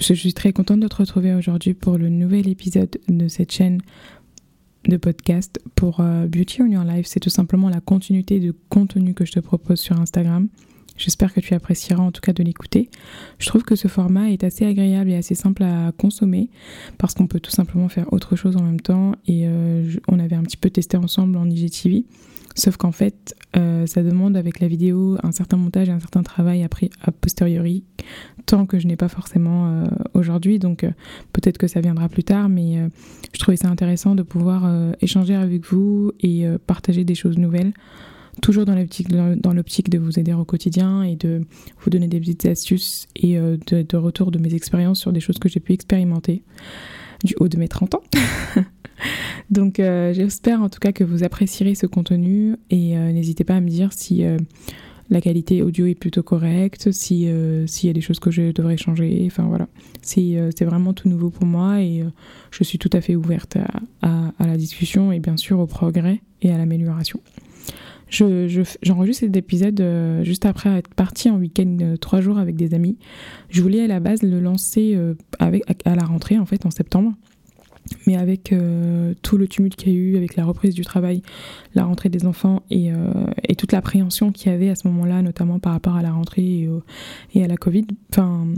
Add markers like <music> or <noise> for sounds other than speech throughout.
je suis très contente de te retrouver aujourd'hui pour le nouvel épisode de cette chaîne de podcast pour euh, Beauty on Your Life. C'est tout simplement la continuité du contenu que je te propose sur Instagram. J'espère que tu apprécieras en tout cas de l'écouter. Je trouve que ce format est assez agréable et assez simple à consommer parce qu'on peut tout simplement faire autre chose en même temps et euh, on avait un petit peu testé ensemble en IGTV. Sauf qu'en fait, euh, ça demande avec la vidéo un certain montage et un certain travail après a posteriori, tant que je n'ai pas forcément euh, aujourd'hui. Donc peut-être que ça viendra plus tard, mais je trouvais ça intéressant de pouvoir échanger avec vous et partager des choses nouvelles toujours dans l'optique, de vous aider au quotidien et de vous donner des petites astuces et euh, de, retour de mes expériences sur des choses que j'ai pu expérimenter du haut de mes 30 ans. <laughs> Donc euh, j'espère en tout cas que vous apprécierez ce contenu et euh, n'hésitez pas à me dire si la qualité audio est plutôt correcte, si s'il y a des choses que je devrais changer. Enfin voilà, c'est vraiment tout nouveau pour moi et je suis tout à fait ouverte à la discussion et bien sûr au progrès et à l'amélioration. J'enregistre cet épisode euh, juste après être partie en week-end euh, trois jours avec des amis. Je voulais à la base le lancer euh, avec, à la rentrée, en fait, en septembre. Mais avec tout le tumulte qu'il y a eu, avec la reprise du travail, la rentrée des enfants et, et toute l'appréhension qu'il y avait à ce moment-là, notamment par rapport à la rentrée et, et à la Covid, enfin,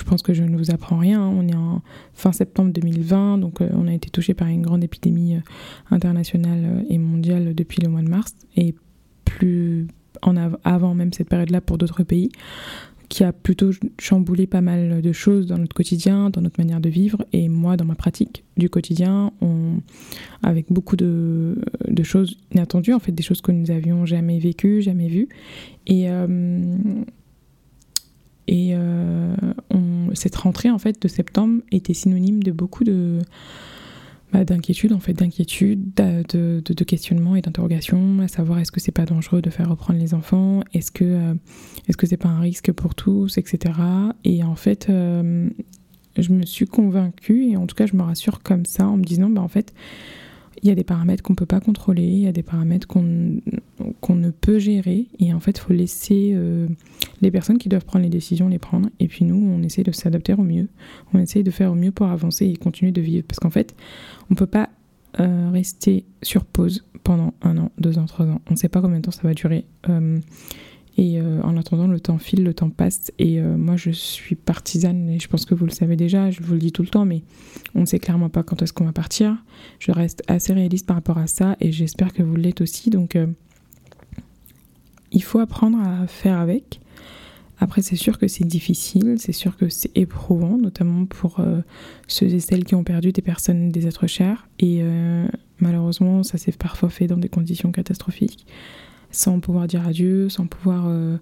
je pense que je ne vous apprends rien. Hein. On est en fin septembre 2020, donc on a été touché par une grande épidémie internationale et mondiale depuis le mois de mars. Et plus en avant même cette période-là pour d'autres pays, qui a plutôt chamboulé pas mal de choses dans notre quotidien, dans notre manière de vivre, et moi dans ma pratique du quotidien, avec beaucoup de, choses inattendues, en fait des choses que nous avions jamais vécues, jamais vues. Et, euh, et euh, cette rentrée en fait de septembre était synonyme de beaucoup de bah, d'inquiétude, en fait, d'inquiétude, de, de, questionnement et d'interrogation, à savoir est-ce que c'est pas dangereux de faire reprendre les enfants, est-ce que euh, est-ce que c'est pas un risque pour tous, etc. Et en fait, euh, je me suis convaincue et en tout cas, je me rassure comme ça en me disant, bah en fait, il y a des paramètres qu'on ne peut pas contrôler, il y a des paramètres qu'on ne peut gérer, et en fait, il faut laisser euh, les personnes qui doivent prendre les décisions les prendre, et puis nous, on essaie de s'adapter au mieux, on essaie de faire au mieux pour avancer et continuer de vivre, parce qu'en fait, on ne peut pas euh, rester sur pause pendant un an, deux ans, trois ans, on ne sait pas combien de temps ça va durer. Euh, et euh, en attendant, le temps file, le temps passe. Et euh, moi, je suis partisane, et je pense que vous le savez déjà, je vous le dis tout le temps, mais on ne sait clairement pas quand est-ce qu'on va partir. Je reste assez réaliste par rapport à ça, et j'espère que vous l'êtes aussi. Donc, euh, il faut apprendre à faire avec. Après, c'est sûr que c'est difficile, c'est sûr que c'est éprouvant, notamment pour ceux et celles qui ont perdu des personnes, des êtres chers. Et malheureusement, ça s'est parfois fait dans des conditions catastrophiques sans pouvoir dire adieu, sans pouvoir euh,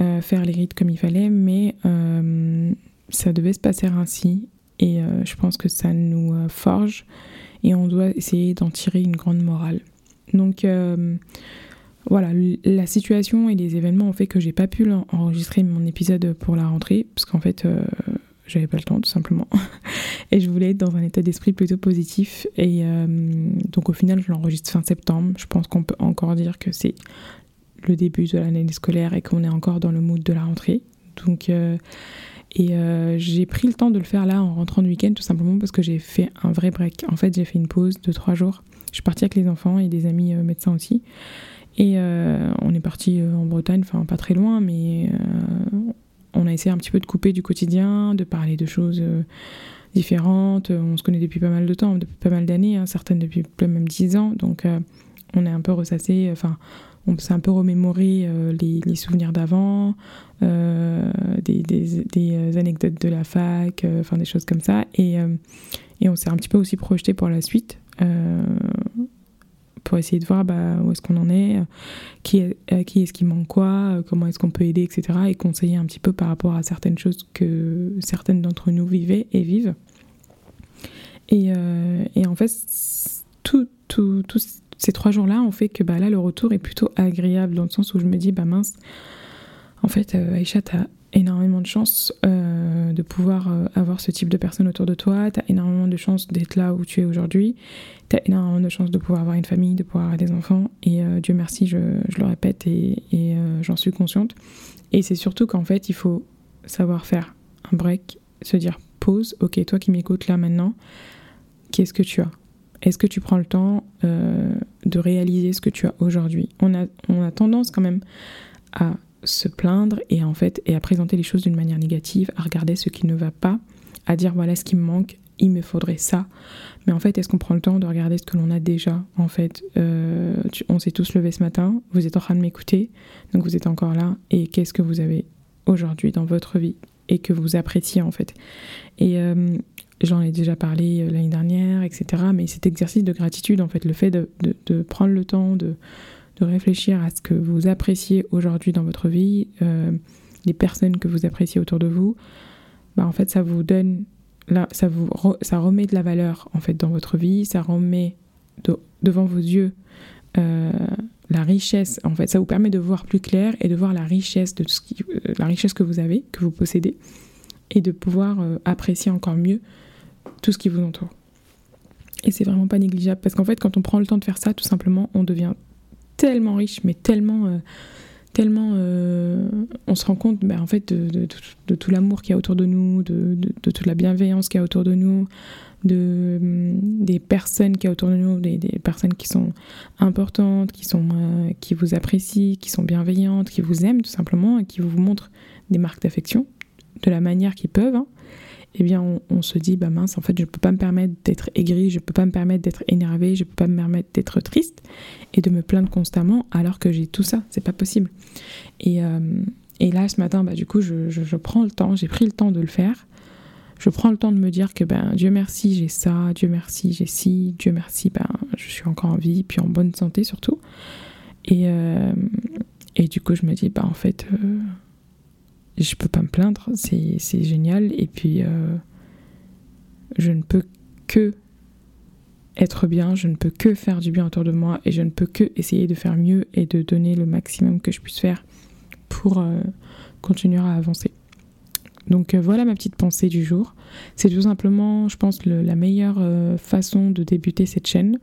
euh, faire les rites comme il fallait, mais euh, ça devait se passer ainsi et je pense que ça nous forge et on doit essayer d'en tirer une grande morale. Donc voilà, la situation et les événements ont fait que j'ai pas pu enregistrer mon épisode pour la rentrée, parce qu'en fait, j'avais pas le temps tout simplement. <laughs> et je voulais être dans un état d'esprit plutôt positif. Et euh, donc au final, je l'enregistre fin septembre. Je pense qu'on peut encore dire que c'est le début de l'année scolaire et qu'on est encore dans le mood de la rentrée. Donc, euh, et euh, j'ai pris le temps de le faire là en rentrant de week-end tout simplement parce que j'ai fait un vrai break. En fait, j'ai fait une pause de trois jours. Je suis partie avec les enfants et des amis médecins aussi. Et on est parti en Bretagne, enfin pas très loin, mais on a essayé un petit peu de couper du quotidien, de parler de choses différentes. On se connaît depuis pas mal de temps, depuis pas mal d'années, hein, certaines depuis même dix ans. Donc euh, on est un peu ressassé, enfin on s'est un peu remémoré euh, les, souvenirs d'avant, des, anecdotes de la fac, enfin des choses comme ça. Et, et on s'est un petit peu aussi projeté pour la suite pour essayer de voir bah, où est-ce qu'on en est, qui, est, euh, qui est-ce qui manque quoi, euh, comment est-ce qu'on peut aider, etc. Et conseiller un petit peu par rapport à certaines choses que certaines d'entre nous vivaient et vivent. Et, euh, et en fait, tous ces trois jours-là ont fait que bah, là, le retour est plutôt agréable dans le sens où je me dis, bah mince, en fait, Aïcha, t'as énormément de chance euh, de pouvoir euh, avoir ce type de personnes autour de toi. Tu as énormément de chance d'être là où tu es aujourd'hui. Tu as énormément de chance de pouvoir avoir une famille, de pouvoir avoir des enfants. Et euh, Dieu merci, je, le répète et, et j'en suis consciente. Et c'est surtout qu'en fait, il faut savoir faire un break, se dire pose, ok, toi qui m'écoutes là maintenant, qu'est-ce que tu as? Est-ce que tu prends le temps euh, de réaliser ce que tu as aujourd'hui? On a, on a tendance quand même à se plaindre et en fait et à présenter les choses d'une manière négative, à regarder ce qui ne va pas, à dire voilà ce qui me manque, il me faudrait ça. Mais en fait, est-ce qu'on prend le temps de regarder ce que l'on a déjà En fait, euh, on s'est tous levés ce matin, vous êtes en train de m'écouter, donc vous êtes encore là. Et qu'est-ce que vous avez aujourd'hui dans votre vie et que vous appréciez en fait? Et euh, j'en ai déjà parlé euh, l'année dernière, etc. Mais cet exercice de gratitude, en fait, le fait de, prendre le temps de, de, réfléchir à ce que vous appréciez aujourd'hui dans votre vie, les personnes que vous appréciez autour de vous, bah, en fait, ça vous donne là, ça, vous remet de la valeur en fait dans votre vie, ça remet devant vos yeux euh, la richesse. En fait, ça vous permet de voir plus clair et de voir la richesse de ce qui, euh, la richesse que vous avez, que vous possédez, et de pouvoir euh, apprécier encore mieux tout ce qui vous entoure. Et c'est vraiment pas négligeable parce qu'en fait, quand on prend le temps de faire ça, tout simplement, on devient tellement riche, mais tellement tellement euh, on se rend compte bah, en fait de, tout l'amour qu'il y a autour de nous, de, toute la bienveillance qu'il y a autour de nous, de, mm, des personnes qu'il y a autour de nous, des, personnes qui sont importantes, qui, sont, euh, qui vous apprécient, qui sont bienveillantes, qui vous aiment tout simplement et qui vous montrent des marques d'affection de la manière qu'ils peuvent. Hein eh bien on, se dit bah mince en fait je peux pas me permettre d'être aigri, je peux pas me permettre d'être énervé, je peux pas me permettre d'être triste et de me plaindre constamment alors que j'ai tout ça, c'est pas possible. Et, euh, et, là ce matin bah du coup je, je, prends le temps, j'ai pris le temps de le faire. Je prends le temps de me dire que ben Dieu merci j'ai ça, Dieu merci j'ai ci, Dieu merci ben je suis encore en vie puis en bonne santé surtout. Et, euh, et du coup je me dis bah en fait euh, je peux pas me plaindre, c'est génial. Et puis, euh, je ne peux que être bien, je ne peux que faire du bien autour de moi et je ne peux que essayer de faire mieux et de donner le maximum que je puisse faire pour euh, continuer à avancer. Donc euh, voilà ma petite pensée du jour. C'est tout simplement, je pense, la meilleure façon de débuter cette chaîne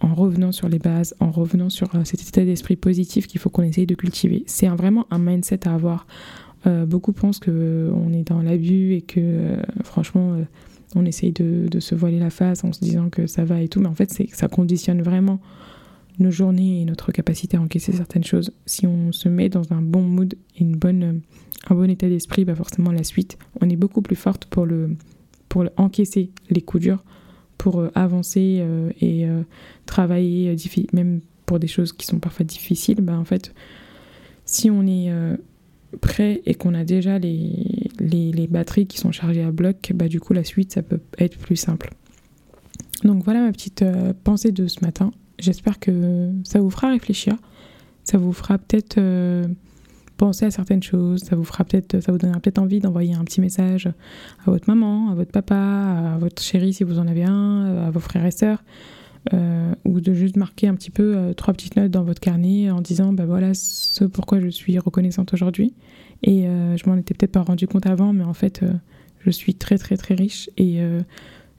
en revenant sur les bases, en revenant sur euh, cet état d'esprit positif qu'il faut qu'on essaye de cultiver. C'est vraiment un mindset à avoir. Euh, beaucoup pensent qu'on euh, est dans l'abus et que franchement on essaye de, se voiler la face en se disant que ça va et tout, mais en fait ça conditionne vraiment nos journées et notre capacité à encaisser certaines choses. Si on se met dans un bon mood et un bon état d'esprit, bah forcément la suite, on est beaucoup plus forte pour encaisser les coups durs pour euh, avancer euh, et euh, travailler, même pour des choses qui sont parfois difficiles, bah, en fait, si on est prêt et qu'on a déjà les, les, batteries qui sont chargées à bloc, bah, du coup, la suite, ça peut être plus simple. Donc voilà ma petite pensée de ce matin. J'espère que ça vous fera réfléchir. Ça vous fera peut-être penser à certaines choses. Ça vous fera peut-être, ça vous donnera peut-être envie d'envoyer un petit message à votre maman, à votre papa, à votre chéri si vous en avez un, à vos frères et sœurs, euh, ou de juste marquer un petit peu euh, trois petites notes dans votre carnet en disant, bah voilà, ce pourquoi je suis reconnaissante aujourd'hui. Et euh, je m'en étais peut-être pas rendu compte avant, mais en fait, je suis très très très riche et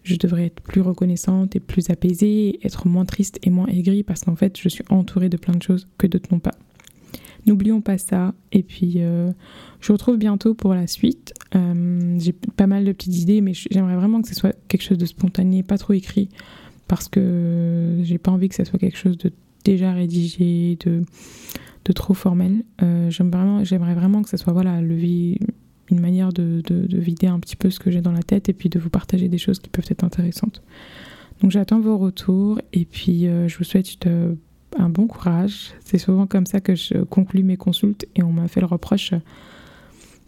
je devrais être plus reconnaissante et plus apaisée, être moins triste et moins aigrie parce qu'en fait, je suis entourée de plein de choses que d'autres n'ont pas. N'oublions pas ça. Et puis, euh, je vous retrouve bientôt pour la suite. Euh, j'ai pas mal de petites idées, mais j'aimerais vraiment que ce soit quelque chose de spontané, pas trop écrit, parce que j'ai pas envie que ce soit quelque chose de déjà rédigé, de, de trop formel. Euh, j'aimerais vraiment, que ce soit voilà, une manière de, de, vider un petit peu ce que j'ai dans la tête et puis de vous partager des choses qui peuvent être intéressantes. Donc j'attends vos retours et puis je vous souhaite un bon courage. C'est souvent comme ça que je conclue mes consultes et on m'a fait le reproche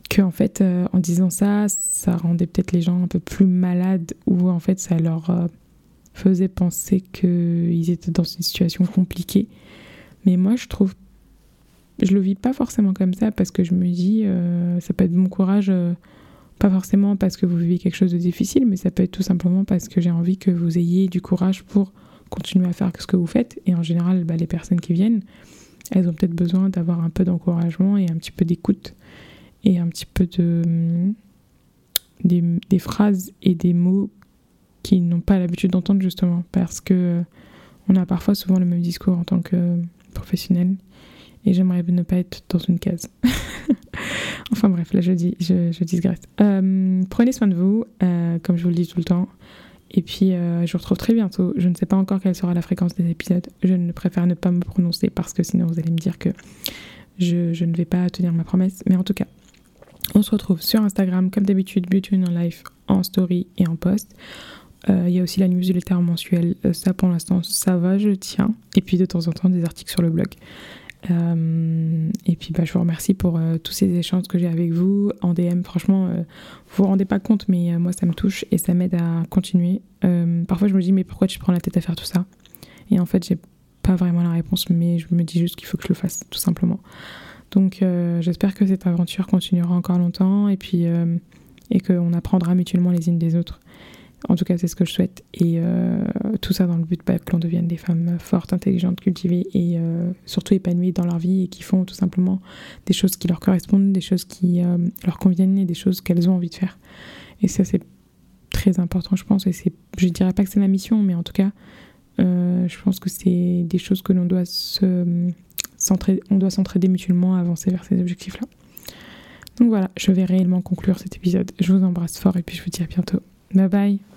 que en fait euh, en disant ça, ça rendait peut-être les gens un peu plus malades ou en fait ça leur euh, faisait penser qu'ils étaient dans une situation compliquée. Mais moi je trouve je le vis pas forcément comme ça parce que je me dis euh, ça peut être bon courage pas forcément parce que vous vivez quelque chose de difficile mais ça peut être tout simplement parce que j'ai envie que vous ayez du courage pour continuer à faire ce que vous faites. Et en général, bah, les personnes qui viennent, elles ont peut-être besoin d'avoir un peu d'encouragement et un petit peu d'écoute et un petit peu de hum, des, phrases et des mots qu'ils n'ont pas l'habitude d'entendre justement parce que euh, on a parfois souvent le même discours en tant que professionnel et j'aimerais ne pas être dans une case. <laughs> Enfin bref, là je dis, je, je. Euh, prenez soin de vous, euh, comme je vous le dis tout le temps. Et puis euh, je vous retrouve très bientôt. Je ne sais pas encore quelle sera la fréquence des épisodes. Je ne préfère ne pas me prononcer parce que sinon vous allez me dire que je, ne vais pas tenir ma promesse. Mais en tout cas, on se retrouve sur Instagram comme d'habitude, Beauty in Life en story et en post. Il y a aussi la newsletter mensuelle. ça pour l'instant, ça va, je tiens. Et puis de temps en temps des articles sur le blog. Euh, et puis bah, je vous remercie pour euh, tous ces échanges que j'ai avec vous en DM. Franchement, euh, vous vous rendez pas compte, mais moi ça me touche et ça m'aide à continuer. parfois je me dis mais pourquoi tu prends la tête à faire tout ça? Et en fait j'ai pas vraiment la réponse, mais je me dis juste qu'il faut que je le fasse, tout simplement. Donc j'espère que cette aventure continuera encore longtemps et puis et qu'on apprendra mutuellement les unes des autres. En tout cas, c'est ce que je souhaite. Et euh, tout ça dans le but bah, que l'on devienne des femmes fortes, intelligentes, cultivées et euh, surtout épanouies dans leur vie et qui font tout simplement des choses qui leur correspondent, des choses qui euh, leur conviennent et des choses qu'elles ont envie de faire. Et ça, c'est très important, je pense. Et c'est, je ne dirais pas que c'est ma mission, mais en tout cas, je pense que c'est des choses que l'on doit se, on doit s'entraider mutuellement avancer vers ces objectifs-là. Donc voilà, je vais réellement conclure cet épisode. Je vous embrasse fort et puis je vous dis à bientôt. Bye bye.